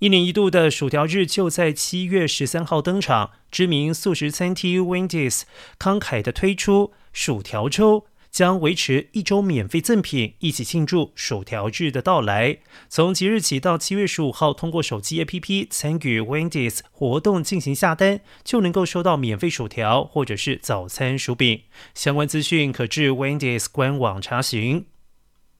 一年一度的薯条日就在七月十三号登场，知名素食餐厅 Wendy's 慷慨地推出薯条周，将维持一周免费赠品，一起庆祝薯条日的到来。从即日起到七月十五号，通过手机 APP 参与 Wendy's 活动进行下单，就能够收到免费薯条或者是早餐薯饼。相关资讯可至 Wendy's 官网查询。